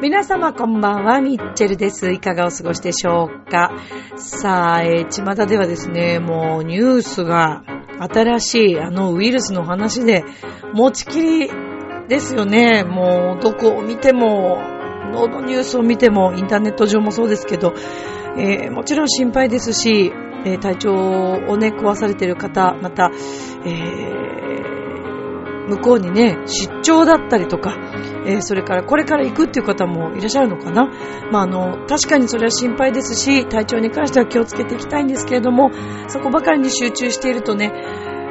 皆様こんばんは、ミッチェルです。いかがお過ごしでしょうか？さあ、えー、巷ではですね、もうニュースが新しいあのウイルスの話で持ちきりですよね。もうどこを見ても、どのニュースを見ても、インターネット上もそうですけど、えー、もちろん心配ですし、えー、体調をね、壊されている方、また、えー向こうにね、出張だったりとか、えー、それからこれから行くっていう方もいらっしゃるのかな。まあ、あの、確かにそれは心配ですし、体調に関しては気をつけていきたいんですけれども、そこばかりに集中しているとね、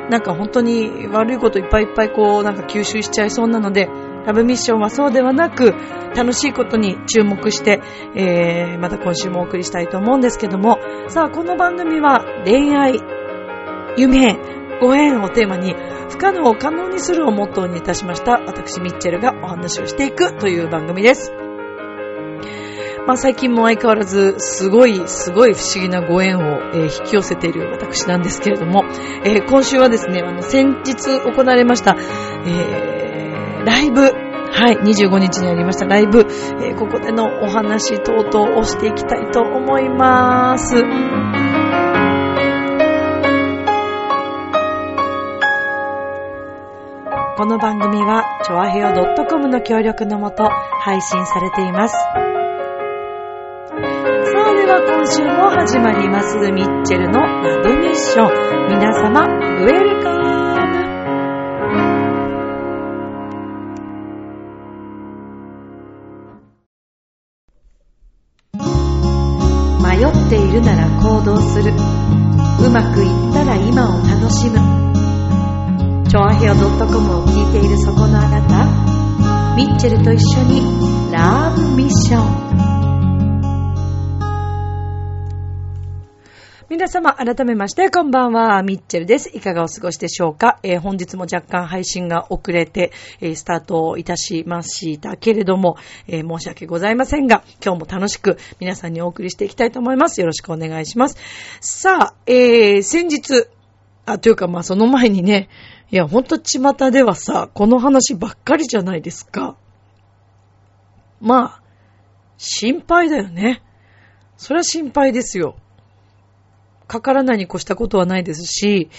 なんか本当に悪いこといっぱいいっぱいこう、なんか吸収しちゃいそうなので、ラブミッションはそうではなく、楽しいことに注目して、えー、また今週もお送りしたいと思うんですけども、さあ、この番組は恋愛、夢、ご縁をテーマに不可能を可能にするをモットーにいたしました私ミッチェルがお話をしていくという番組です。まあ最近も相変わらずすごいすごい不思議なご縁を、え、引き寄せている私なんですけれども、え、今週はですね、あの先日行われました、え、ライブはい、25日にありましたライブ、えー、ここでのお話等々をしていきたいと思います。この番組は、ちょあへよ .com の協力のもと配信されています。さあ、では今週も始まります。ミッチェルのラブミッション。皆様、ウェルカム迷っているなら行動する。うまくいったら今を楽しむ。ョアヘオ .com を聞いているそこのあなた、ミッチェルと一緒にラブミッション。皆様、改めまして、こんばんは、ミッチェルです。いかがお過ごしでしょうか、えー、本日も若干配信が遅れて、えー、スタートいたしましたけれども、えー、申し訳ございませんが、今日も楽しく皆さんにお送りしていきたいと思います。よろしくお願いします。さあ、えー、先日、あ、というか、まあ、その前にね、いや、ほんと巷ではさ、この話ばっかりじゃないですか。まあ、心配だよね。それは心配ですよ。かからないに越したことはないですし、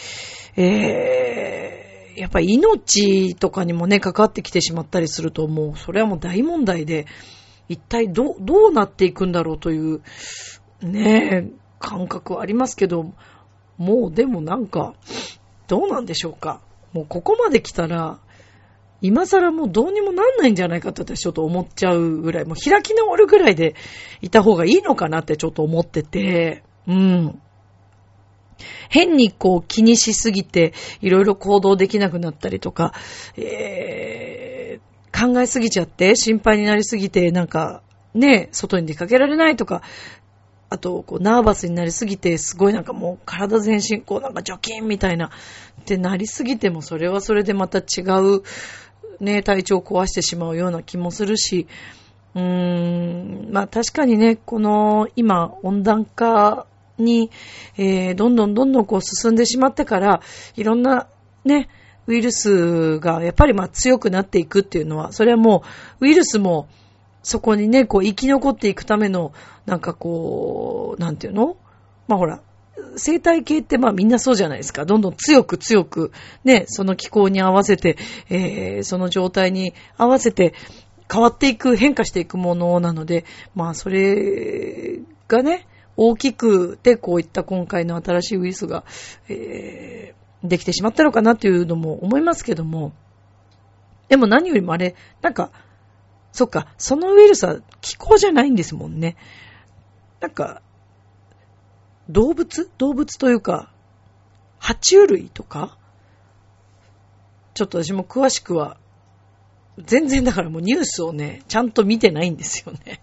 えー、やっぱ命とかにもね、かかってきてしまったりすると、もう、それはもう大問題で、一体ど、どうなっていくんだろうという、ね感覚はありますけど、もうでもなんか、どうなんでしょうか。もうここまで来たら、今更もうどうにもなんないんじゃないかって私ちょっと思っちゃうぐらい、もう開き直るぐらいでいた方がいいのかなってちょっと思ってて、うん。変にこう気にしすぎていろいろ行動できなくなったりとか、えー、考えすぎちゃって心配になりすぎてなんかね、外に出かけられないとか、あと、こう、ナーバスになりすぎて、すごいなんかもう、体全身、こう、なんか除菌みたいな、ってなりすぎても、それはそれでまた違う、ね、体調を壊してしまうような気もするし、うーん、まあ確かにね、この、今、温暖化に、えー、どんどんどんどんこう進んでしまってから、いろんな、ね、ウイルスがやっぱりまあ強くなっていくっていうのは、それはもう、ウイルスも、そこにね、こう生き残っていくための、なんかこう、なんていうの？まあほら、生態系ってまあみんなそうじゃないですか。どんどん強く強く、ね、その気候に合わせて、えー、その状態に合わせて変わっていく、変化していくものなので、まあそれがね、大きくてこういった今回の新しいウイルスが、えー、できてしまったのかなというのも思いますけども、でも何よりもあれ、なんか、そっか、そのウイルスは気候じゃないんですもんね。なんか、動物？動物というか、爬虫類とか？ちょっと私も詳しくは、全然だからもうニュースをね、ちゃんと見てないんですよね。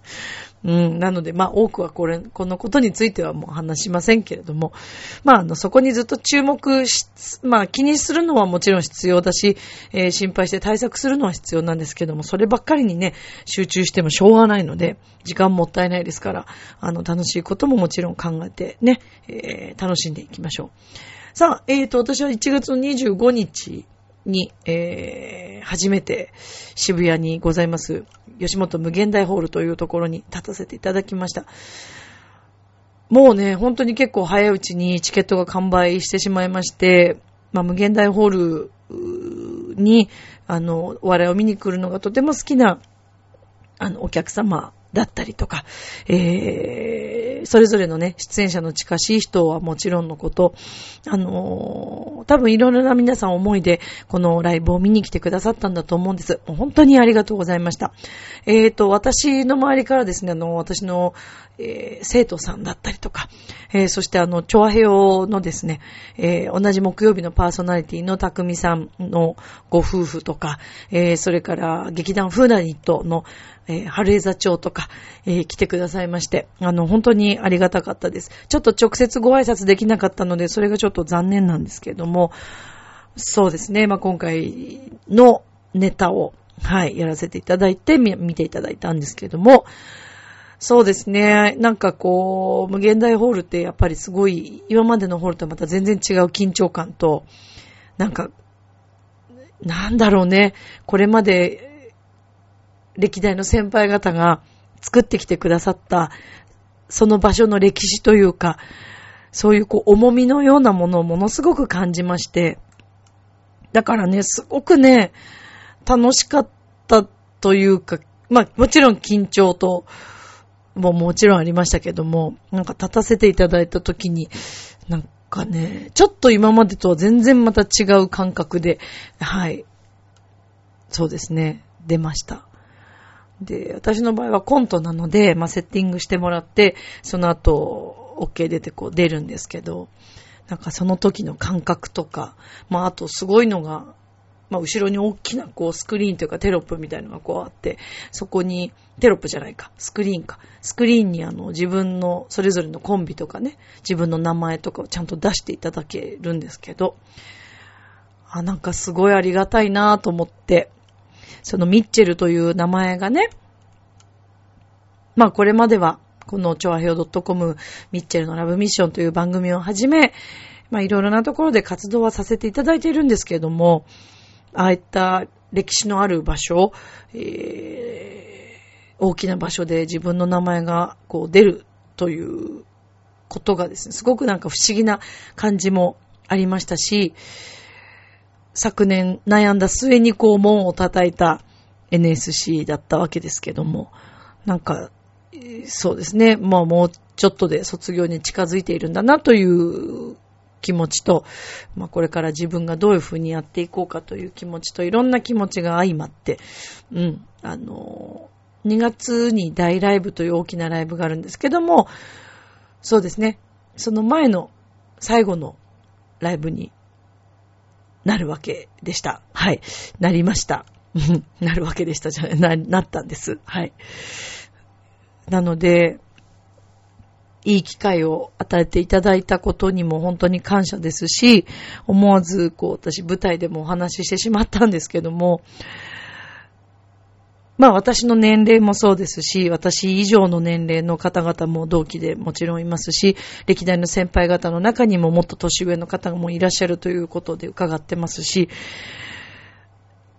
うん。なので、まあ、多くはこれ、このことについてはもう話しませんけれども、まあ、あの、そこにずっと注目し、まあ、気にするのはもちろん必要だし、えー、心配して対策するのは必要なんですけども、そればっかりにね、集中してもしょうがないので、時間もったいないですから、あの、楽しいことももちろん考えてね、えー、楽しんでいきましょう。さあ、えーと、私は1月25日に、えー、初めて渋谷にございます、吉本無限大ホールというところに立たせていただきました。もうね、本当に結構早いうちにチケットが完売してしまいまして、まあ、無限大ホールに、あの、お笑いを見に来るのがとても好きな、あの、お客様だったりとか、えー、それぞれのね、出演者の近しい人はもちろんのこと、あのー、多分いろいろな皆さん思いで、このライブを見に来てくださったんだと思うんです。本当にありがとうございました。えーと、私の周りからですね、あの、私の、えー、生徒さんだったりとか、えー、そしてあの、チョアヘオのですね、えー、同じ木曜日のパーソナリティの匠さんのご夫婦とか、えー、それから劇団フーダニットの、えー、春江座長とか、えー、来てくださいまして、あの、本当にありがたかったです。ちょっと直接ご挨拶できなかったので、それがちょっと残念なんですけれども、そうですね、まあ、今回のネタを、はい、やらせていただいて、見ていただいたんですけれども、そうですね。なんかこう、無限大ホールってやっぱりすごい、今までのホールとはまた全然違う緊張感と、なんか、なんだろうね。これまで歴代の先輩方が作ってきてくださった、その場所の歴史というか、そういうこう重みのようなものをものすごく感じまして、だからね、すごくね、楽しかったというか、まあもちろん緊張と、ももちろんありましたけども、なんか立たせていただいた時に、なんかね、ちょっと今までとは全然また違う感覚で、はい。そうですね、出ました。で、私の場合はコントなので、まあ、セッティングしてもらって、その後、OK 出てこう出るんですけど、なんかその時の感覚とか、まあ、あとすごいのが、まあ、後ろに大きなこうスクリーンというかテロップみたいなのがこうあって、そこに、テロップじゃないか、スクリーンか。スクリーンにあの自分のそれぞれのコンビとかね、自分の名前とかをちゃんと出していただけるんですけど、あ、なんかすごいありがたいなと思って、そのミッチェルという名前がね、まあこれまでは、このチョアヘオ .com ミッチェルのラブミッションという番組をはじめ、まあいろいろなところで活動はさせていただいているんですけれども、ああいった歴史のある場所、えー、大きな場所で自分の名前がこう出るということがですね、すごくなんか不思議な感じもありましたし、昨年悩んだ末にこう門を叩いた NSC だったわけですけども、なんか、そうですね、まあもうちょっとで卒業に近づいているんだなという気持ちと、まあこれから自分がどういうふうにやっていこうかという気持ちといろんな気持ちが相まって、うん、あの、2月に大ライブという大きなライブがあるんですけども、そうですね、その前の最後のライブになるわけでした。はい。なりました。なるわけでしたじゃな、なったんです。はい。なので、いい機会を与えていただいたことにも本当に感謝ですし、思わず、こう、私舞台でもお話ししてしまったんですけども、まあ私の年齢もそうですし、私以上の年齢の方々も同期でもちろんいますし、歴代の先輩方の中にももっと年上の方もいらっしゃるということで伺ってますし、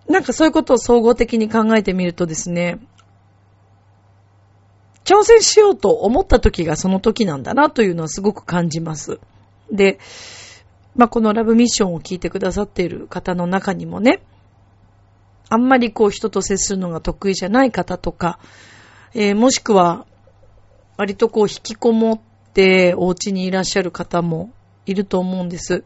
なんかそういうことを総合的に考えてみるとですね、挑戦しようと思った時がその時なんだなというのはすごく感じます。で、まあ、このラブミッションを聞いてくださっている方の中にもね、あんまりこう人と接するのが得意じゃない方とか、えー、もしくは、割とこう引きこもってお家にいらっしゃる方もいると思うんです。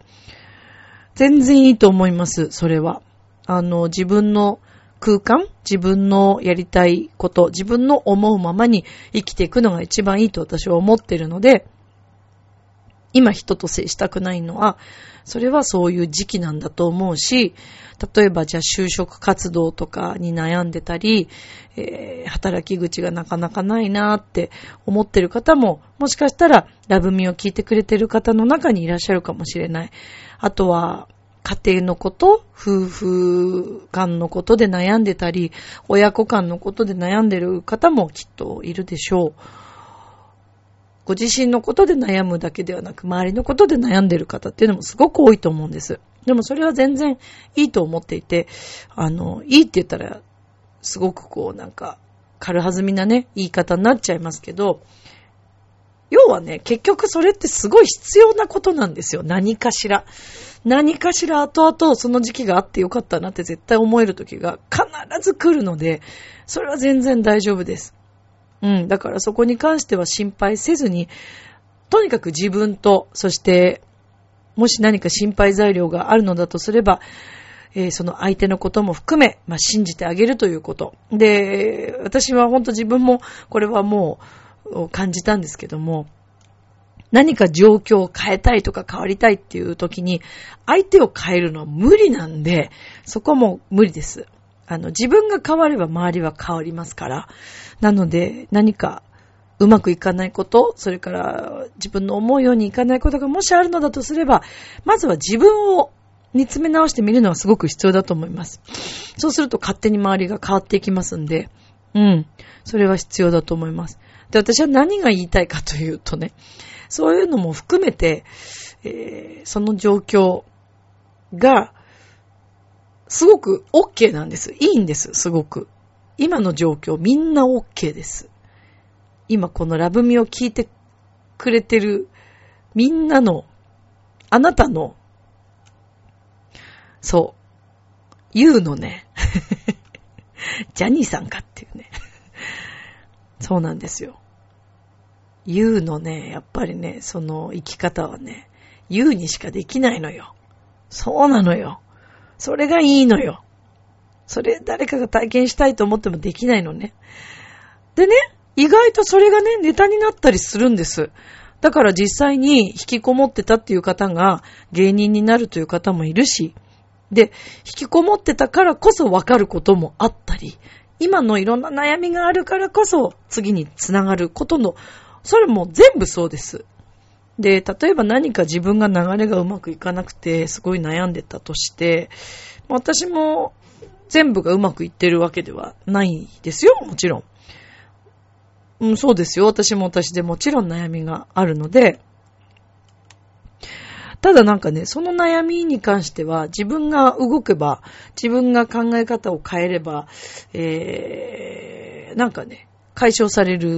全然いいと思います、それは。あの、自分の空間、自分のやりたいこと、自分の思うままに生きていくのが一番いいと私は思ってるので、今人と接したくないのは、それはそういう時期なんだと思うし、例えばじゃあ就職活動とかに悩んでたり、えー、働き口がなかなかないなって思ってる方も、もしかしたらラブミを聞いてくれてる方の中にいらっしゃるかもしれない。あとは、家庭のこと、夫婦間のことで悩んでたり、親子間のことで悩んでる方もきっといるでしょう。ご自身のことで悩むだけではなく、周りのことで悩んでる方っていうのもすごく多いと思うんです。でもそれは全然いいと思っていて、あの、いいって言ったら、すごくこうなんか、軽はずみなね、言い方になっちゃいますけど、要はね、結局それってすごい必要なことなんですよ。何かしら。何かしら後々その時期があってよかったなって絶対思える時が必ず来るので、それは全然大丈夫です。うん。だからそこに関しては心配せずに、とにかく自分と、そして、もし何か心配材料があるのだとすれば、えー、その相手のことも含め、まあ、信じてあげるということ。で、私は本当自分も、これはもう感じたんですけども、何か状況を変えたいとか変わりたいっていう時に、相手を変えるのは無理なんで、そこも無理です。あの、自分が変われば周りは変わりますから。なので、何かうまくいかないこと、それから自分の思うようにいかないことがもしあるのだとすれば、まずは自分を見つめ直してみるのはすごく必要だと思います。そうすると勝手に周りが変わっていきますんで、うん。それは必要だと思います。で、私は何が言いたいかというとね、そういうのも含めて、えー、その状況が、すごく OK なんです。いいんです、すごく。今の状況みんな OK です。今このラブミを聞いてくれてるみんなの、あなたの、そう、言うのね、ジャニーさんかっていうね。そうなんですよ。言うのね、やっぱりね、その生き方はね、言うにしかできないのよ。そうなのよ。それがいいのよ。それ誰かが体験したいと思ってもできないのね。でね、意外とそれがね、ネタになったりするんです。だから実際に引きこもってたっていう方が芸人になるという方もいるし、で、引きこもってたからこそわかることもあったり、今のいろんな悩みがあるからこそ次につながることの、それも全部そうです。で、例えば何か自分が流れがうまくいかなくて、すごい悩んでたとして、私も全部がうまくいってるわけではないですよ、もちろん。うん、そうですよ。私も私でもちろん悩みがあるので、ただなんかね、その悩みに関しては自分が動けば、自分が考え方を変えれば、えー、なんかね、解消される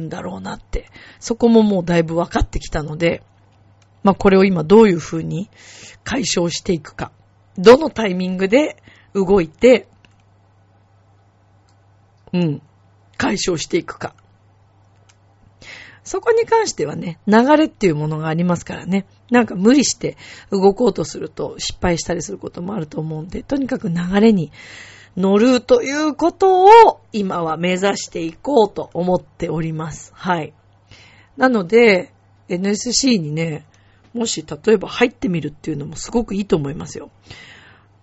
んだろうなって、そこももうだいぶ分かってきたので、まあこれを今どういうふうに解消していくか、どのタイミングで動いて、うん、解消していくか。そこに関してはね、流れっていうものがありますからね。なんか無理して動こうとすると失敗したりすることもあると思うんで、とにかく流れに乗るということを今は目指していこうと思っております。はい。なので、NSC にね、もし例えば入ってみるっていうのもすごくいいと思いますよ。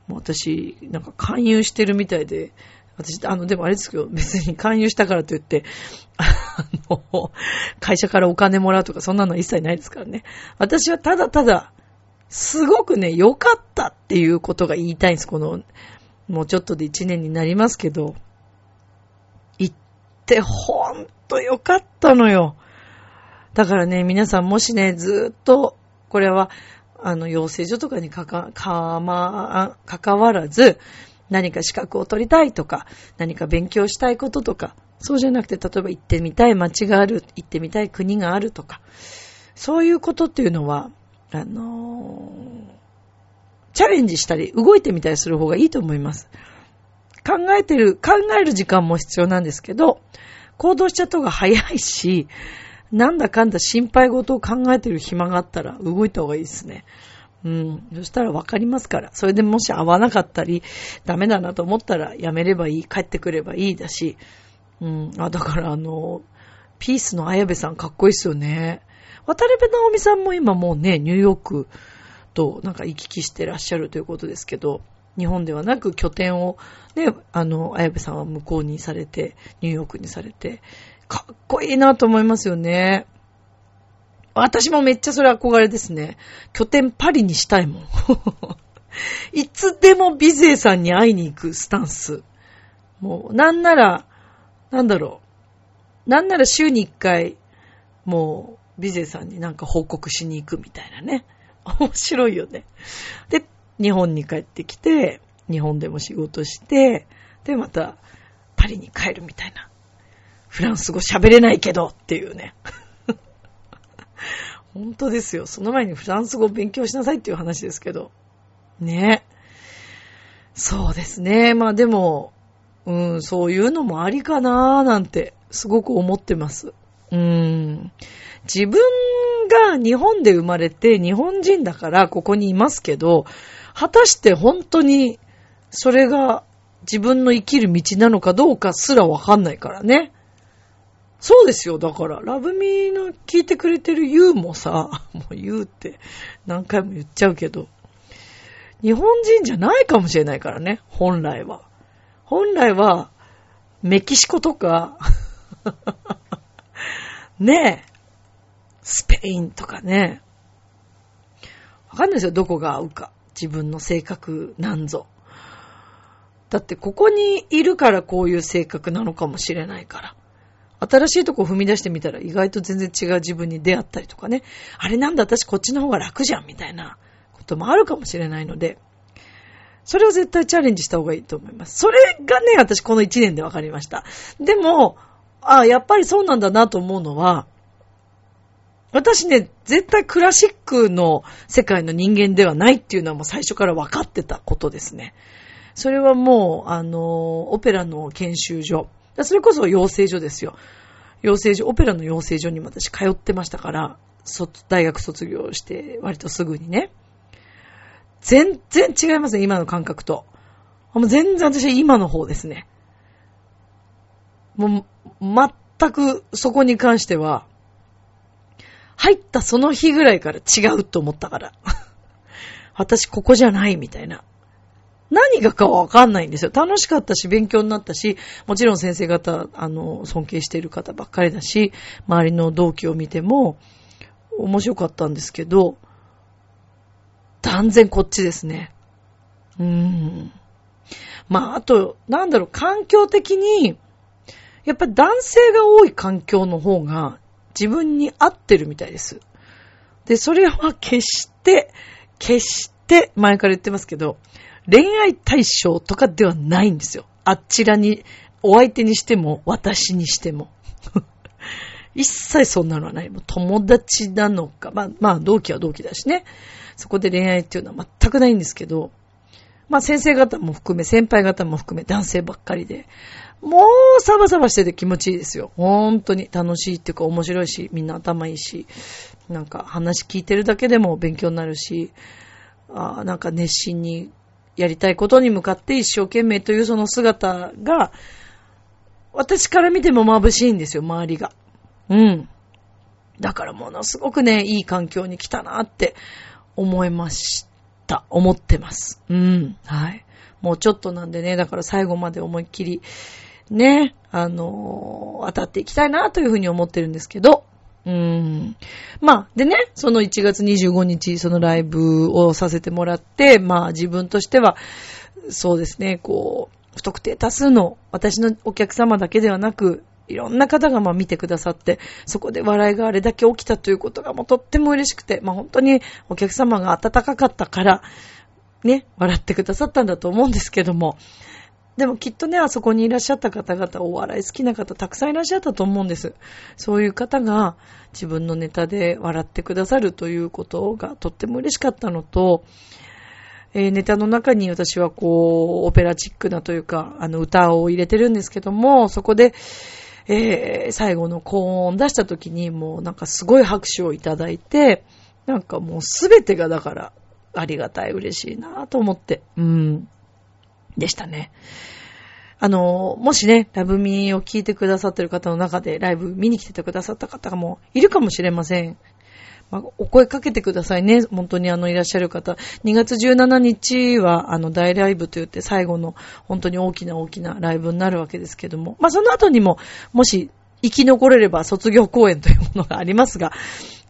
私、なんか勧誘してるみたいで、私、あの、でもあれですけど、別に勧誘したからといって、あの、会社からお金もらうとかそんなの一切ないですからね。私はただただ、すごくね、良かったっていうことが言いたいんです。この、もうちょっとで1年になりますけど、行ってほんとよかったのよ。だからね、皆さんもしね、ずっと、これは、あの、養成所とかにかか、かま、関わらず、何か資格を取りたいとか、何か勉強したいこととか、そうじゃなくて、例えば行ってみたい街がある、行ってみたい国があるとか、そういうことっていうのは、あのー、チャレンジしたり、動いてみたりする方がいいと思います。考えてる、考える時間も必要なんですけど、行動しちゃった方が早いし、なんだかんだ心配事を考えてる暇があったら動いた方がいいですね。うん。そしたらわかりますから。それでもし合わなかったり、ダメだなと思ったらやめればいい、帰ってくればいいだし。うん。あ、だからあの、ピースの綾部さんかっこいいっすよね。渡辺直美さんも今もうね、ニューヨークとなんか行き来してらっしゃるということですけど、日本ではなく拠点をね、あの、綾部さんは向こうにされて、ニューヨークにされて、かっこいいなと思いますよね。私もめっちゃそれ憧れですね。拠点パリにしたいもん。いつでもビゼーさんに会いに行くスタンス。もう、なんなら、なんだろう。なんなら週に一回、もう、ビゼーさんになんか報告しに行くみたいなね。面白いよね。で、日本に帰ってきて、日本でも仕事して、で、また、パリに帰るみたいな。フランス語喋れないけどっていうね。本当ですよ。その前にフランス語を勉強しなさいっていう話ですけど。ね。そうですね。まあでも、うん、そういうのもありかなーなんて、すごく思ってます。うん。自分が日本で生まれて日本人だからここにいますけど、果たして本当にそれが自分の生きる道なのかどうかすらわかんないからね。そうですよ。だから、ラブミーの聞いてくれてるユーもさ、もう言うって何回も言っちゃうけど、日本人じゃないかもしれないからね、本来は。本来は、メキシコとか ねえ、スペインとかね。わかんないですよ、どこが合うか。自分の性格なんぞ。だってここにいるからこういう性格なのかもしれないから。新しいとこ踏み出してみたら意外と全然違う自分に出会ったりとかね。あれなんだ私こっちの方が楽じゃんみたいなこともあるかもしれないので、それを絶対チャレンジした方がいいと思います。それがね、私この1年で分かりました。でも、ああ、やっぱりそうなんだなと思うのは、私ね、絶対クラシックの世界の人間ではないっていうのはもう最初から分かってたことですね。それはもう、あの、オペラの研修所。それこそ養成所ですよ。養成所、オペラの養成所にも私通ってましたから、大学卒業して割とすぐにね。全然違いますね、今の感覚と。もう全然私は今の方ですね。もう、全くそこに関しては、入ったその日ぐらいから違うと思ったから。私ここじゃないみたいな。何がかわかんないんですよ。楽しかったし、勉強になったし、もちろん先生方、あの、尊敬している方ばっかりだし、周りの同期を見ても、面白かったんですけど、断然こっちですね。うーん。まあ、あと、なんだろう、環境的に、やっぱり男性が多い環境の方が自分に合ってるみたいです。で、それは決して、決して、前から言ってますけど、恋愛対象とかではないんですよ。あちらに、お相手にしても、私にしても。一切そんなのはない。もう友達なのか。まあ、まあ、同期は同期だしね。そこで恋愛っていうのは全くないんですけど、まあ先生方も含め、先輩方も含め、男性ばっかりで、もうサバサバしてて気持ちいいですよ。本当に楽しいっていうか面白いし、みんな頭いいし、なんか話聞いてるだけでも勉強になるし、あなんか熱心にやりたいことに向かって一生懸命というその姿が、私から見ても眩しいんですよ、周りが。うん。だからものすごくね、いい環境に来たなって思いました。思ってます。うん。はい。もうちょっとなんでね、だから最後まで思いっきり、ね、あのー、当たっていきたいなというふうに思ってるんですけど、うん。まあ、でね、その1月25日、そのライブをさせてもらって、まあ自分としては、そうですね、こう、不特定多数の私のお客様だけではなく、いろんな方がまあ見てくださって、そこで笑いがあれだけ起きたということがもうとっても嬉しくて、まあ本当にお客様が温かかったから、ね、笑ってくださったんだと思うんですけども、でもきっとね、あそこにいらっしゃった方々、お笑い好きな方たくさんいらっしゃったと思うんです。そういう方が自分のネタで笑ってくださるということがとっても嬉しかったのと、えー、ネタの中に私はこう、オペラチックなというか、あの歌を入れてるんですけども、そこで、えー、最後の高音出した時にもうなんかすごい拍手をいただいて、なんかもうすべてがだからありがたい、嬉しいなと思って、うん、でしたね。あの、もしね、ラブミーを聞いてくださってる方の中でライブ見に来ててくださった方もいるかもしれません。まあ、お声かけてくださいね。本当にあの、いらっしゃる方。2月17日は、あの、大ライブと言って最後の、本当に大きな大きなライブになるわけですけども。まあ、その後にも、もし、生き残れれば卒業公演というものがありますが、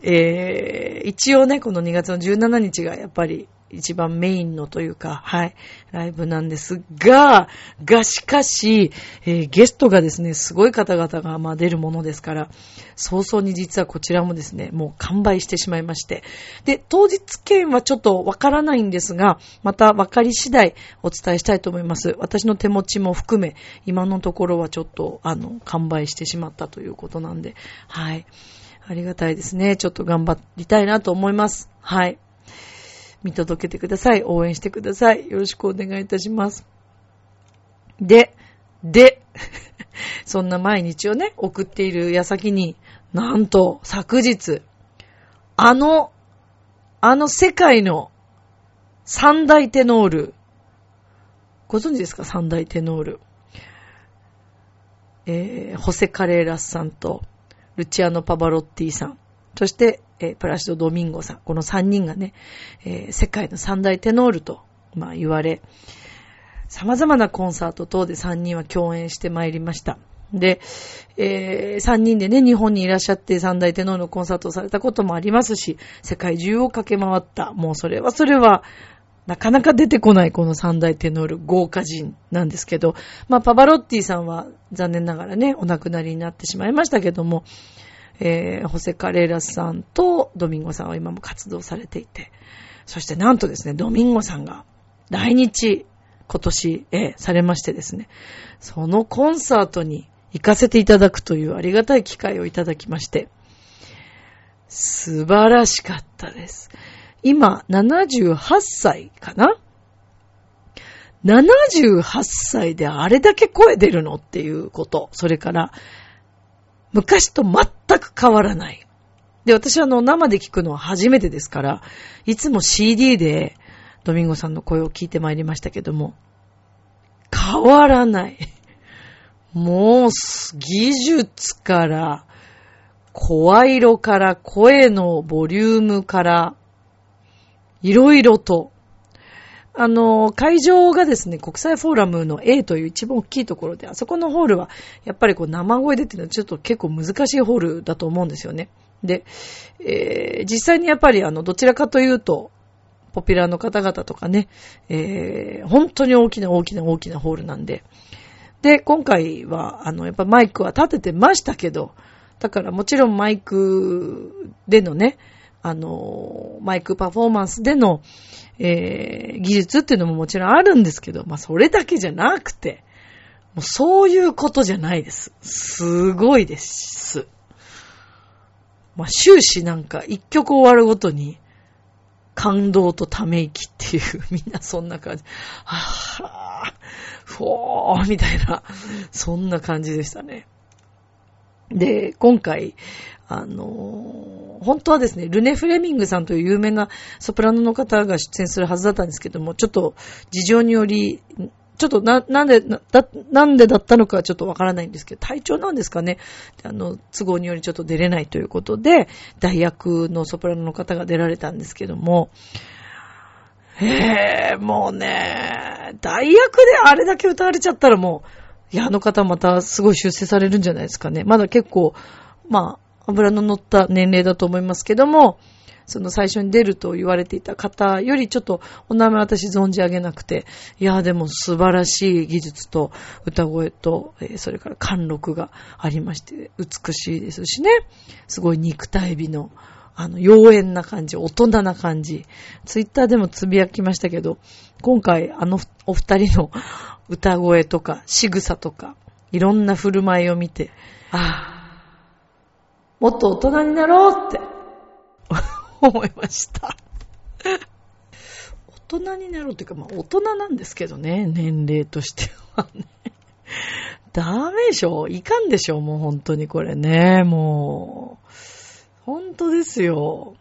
えー、一応ね、この2月の17日がやっぱり一番メインのというか、はい、ライブなんですが、がしかし、えー、ゲストがですね、すごい方々がまあ出るものですから、早々に実はこちらもですね、もう完売してしまいまして。で、当日券はちょっとわからないんですが、また分かり次第お伝えしたいと思います。私の手持ちも含め、今のところはちょっと、あの、完売してしまったということなんで、はい。ありがたいですね。ちょっと頑張りたいなと思います。はい。見届けてください。応援してください。よろしくお願いいたします。で、で、そんな毎日をね、送っている矢先に、なんと、昨日、あの、あの世界の三大テノール、ご存知ですか？三大テノール。えー、ホセ・カレーラスさんと、ルチアノ・パバロッティさん、そして、えー、プラシド・ドミンゴさん、この3人がね、えー、世界の三大テノールと、まあ、言われ、様々なコンサート等で3人は共演してまいりました。で、えー、3人でね、日本にいらっしゃって三大テノールのコンサートをされたこともありますし、世界中を駆け回った。もうそれはそれは、なかなか出てこないこの三大テノール豪華人なんですけど、まあ、パバロッティさんは残念ながらね、お亡くなりになってしまいましたけども、えー、ホセカレーラスさんとドミンゴさんは今も活動されていて、そしてなんとですね、ドミンゴさんが来日今年、えー、されましてですね、そのコンサートに行かせていただくというありがたい機会をいただきまして、素晴らしかったです。今、78歳かな ?78 歳であれだけ声出るのっていうこと。それから、昔と全く変わらない。で、私はあの、生で聞くのは初めてですから、いつも CD でドミンゴさんの声を聞いてまいりましたけども、変わらない。もう、技術から、声色から、声のボリュームから、いろいろと、あの、会場がですね、国際フォーラムの A という一番大きいところで、あそこのホールは、やっぱりこう生声でっていうのはちょっと結構難しいホールだと思うんですよね。で、えー、実際にやっぱりあの、どちらかというと、ポピュラーの方々とかね、えー、本当に大きな大きな大きなホールなんで、で、今回は、あの、やっぱマイクは立ててましたけど、だからもちろんマイクでのね、あの、マイクパフォーマンスでの、えー、技術っていうのももちろんあるんですけど、まあそれだけじゃなくて、もうそういうことじゃないです。すごいです。まあ終始なんか一曲終わるごとに感動とため息っていう、みんなそんな感じ。はぁ、ふおーみたいな、そんな感じでしたね。で、今回、あの、本当はですね、ルネ・フレミングさんという有名なソプラノの方が出演するはずだったんですけども、ちょっと事情により、ちょっとな、なんで、な、なんでだったのかちょっとわからないんですけど、体調なんですかね。あの、都合によりちょっと出れないということで、代役のソプラノの方が出られたんですけども、へえ、もうね、代役であれだけ歌われちゃったらもう、いや、あの方またすごい出世されるんじゃないですかね。まだ結構、まあ、油の乗った年齢だと思いますけども、その最初に出ると言われていた方よりちょっとお名前私存じ上げなくて、いや、でも素晴らしい技術と歌声と、えー、それから貫禄がありまして、美しいですしね、すごい肉体美の、あの、妖艶な感じ、大人な感じ。ツイッターでもつぶやきましたけど、今回あのお二人の 歌声とか仕草とか、いろんな振る舞いを見て、ああ、もっと大人になろうって 思いました。大人になろうっていうか、まあ大人なんですけどね、年齢としてはね。ダメでしょ？いかんでしょ？もう本当にこれね、もう。本当ですよ。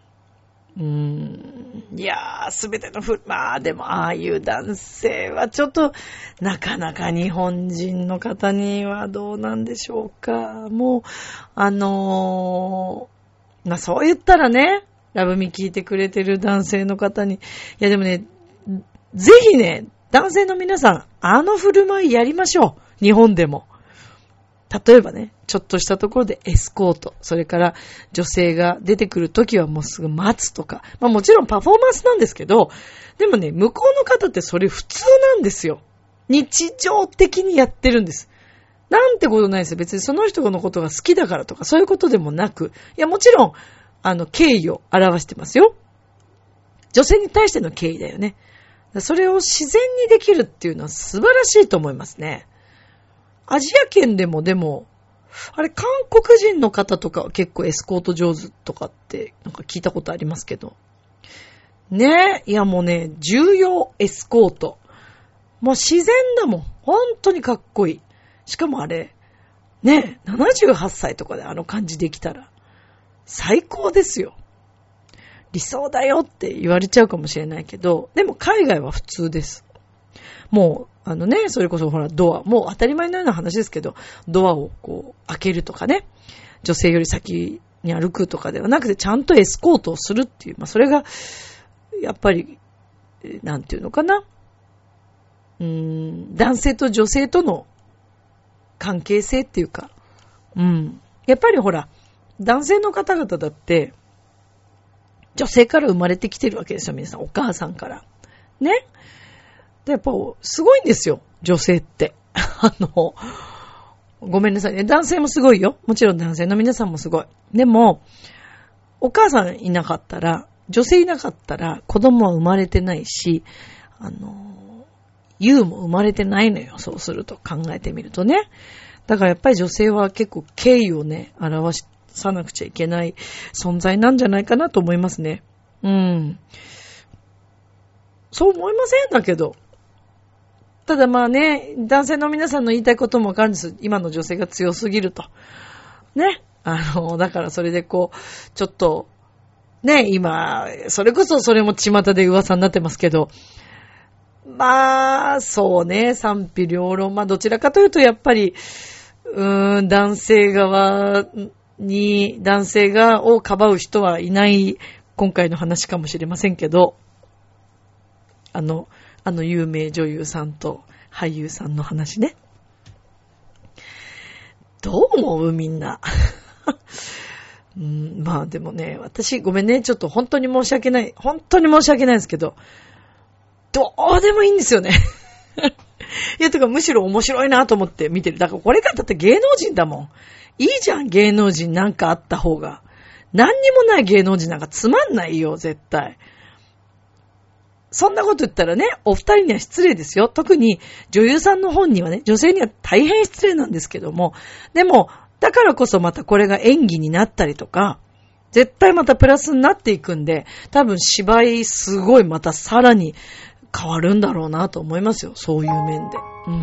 うーん。いやー、すべてのふ、まあでも、ああいう男性はちょっと、なかなか日本人の方にはどうなんでしょうか。もう、あのー、まあそう言ったらね、ラブミ聞いてくれてる男性の方に。いやでもね、ぜひね、男性の皆さん、あの振る舞いやりましょう。日本でも。例えばね、ちょっとしたところでエスコート、それから女性が出てくるときはもうすぐ待つとか、まあもちろんパフォーマンスなんですけど、でもね、向こうの方ってそれ普通なんですよ。日常的にやってるんです。なんてことないですよ。別にその人のことが好きだからとか、そういうことでもなく、いや、もちろん、あの、敬意を表してますよ。女性に対しての敬意だよね。それを自然にできるっていうのは素晴らしいと思いますね。アジア圏でもでも、あれ、韓国人の方とかは結構エスコート上手とかってなんか聞いたことありますけど。ねえ、いやもうね、重要エスコート。もう自然だもん。本当にかっこいい。しかもあれ、ねえ、78歳とかであの感じできたら、最高ですよ。理想だよって言われちゃうかもしれないけど、でも海外は普通です。もう、あのね、それこそほらドア、もう当たり前のような話ですけど、ドアをこう開けるとかね、女性より先に歩くとかではなくて、ちゃんとエスコートをするっていう、まあそれが、やっぱり、なんていうのかな。うーん、男性と女性との関係性っていうか、うん。やっぱりほら、男性の方々だって、女性から生まれてきてるわけですよ、皆さん。お母さんから。ね。で、やっぱ、すごいんですよ、女性って。あの、ごめんなさいね。男性もすごいよ。もちろん男性の皆さんもすごい。でも、お母さんいなかったら、女性いなかったら子供は生まれてないし、あの、優も生まれてないのよ。そうすると考えてみるとね。だからやっぱり女性は結構敬意をね、表さなくちゃいけない存在なんじゃないかなと思いますね。うん。そう思いません？だけど。ただまあね、男性の皆さんの言いたいこともわかるんです。今の女性が強すぎると。ね。あの、だからそれでこう、ちょっと、ね、今、それこそそれも巷で噂になってますけど、まあ、そうね、賛否両論。まあ、どちらかというと、やっぱり、うーん、男性側に、男性が、をかばう人はいない今回の話かもしれませんけど、あの、あの有名女優さんと俳優さんの話ね。どう思うみんな。うん、まあでもね、私ごめんね、ちょっと本当に申し訳ない、本当に申し訳ないですけど、どうでもいいんですよね。いや、とかむしろ面白いなと思って見てる。だからこれがだって芸能人だもん。いいじゃん、芸能人なんかあった方が。何にもない芸能人なんかつまんないよ、絶対。そんなこと言ったらね、お二人には失礼ですよ。特に女優さんの本にはね、女性には大変失礼なんですけども、でも、だからこそまたこれが演技になったりとか、絶対またプラスになっていくんで、多分芝居すごいまたさらに変わるんだろうなと思いますよ。そういう面で。うん。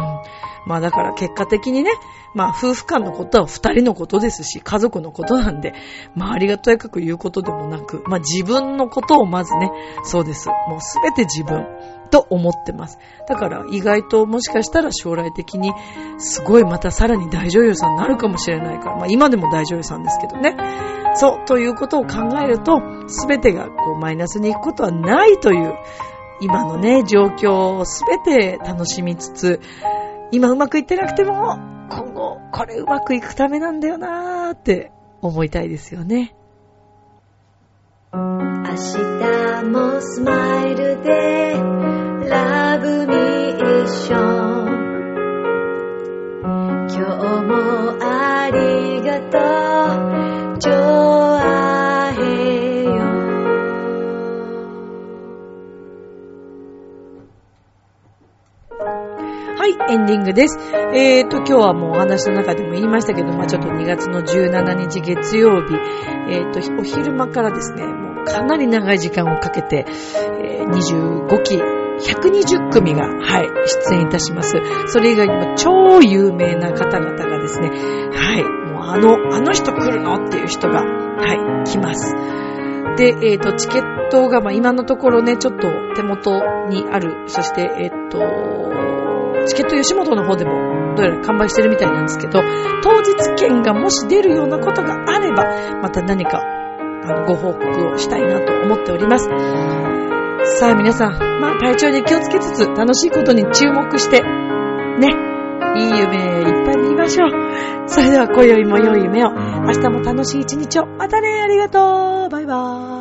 まあだから結果的にね、まあ夫婦間のことは二人のことですし、家族のことなんで、周りがとやかく言うことでもなく、まあ自分のことをまずね、そうです。もうすべて自分と思ってます。だから意外ともしかしたら将来的にすごいまたさらに大女優さんになるかもしれないから、まあ今でも大女優さんですけどね。そう、ということを考えると、すべてがこうマイナスに行くことはないという、今のね、状況をすべて楽しみつつ、今うまくいってなくても、今後これうまくいくためなんだよなーって思いたいですよね。明日もスマイルでラブミーション今日もありがとうエンディングです。えーと、今日はもうお話の中でも言いましたけど、まあちょっと2月の17日月曜日、えーと、お昼間からですね、もうかなり長い時間をかけて、えー、25期、120組が、はい、出演いたします。それ以外にも超有名な方々がですね、はい、もうあの、あの人来るの？っていう人が、はい、来ます。で、えっ、ー、と、チケットが、まあ、今のところね、ちょっと手元にある。そして、えっ、ー、と、チケット吉本の方でもどうやら完売してるみたいなんですけど、当日券がもし出るようなことがあれば、また何かあの、ご報告をしたいなと思っております。さあ皆さん、まあ体調に気をつけつつ楽しいことに注目して、ね、いい夢いっぱい見ましょう。それでは今宵も良い夢を、明日も楽しい一日を。またね、ありがとうバイバーイ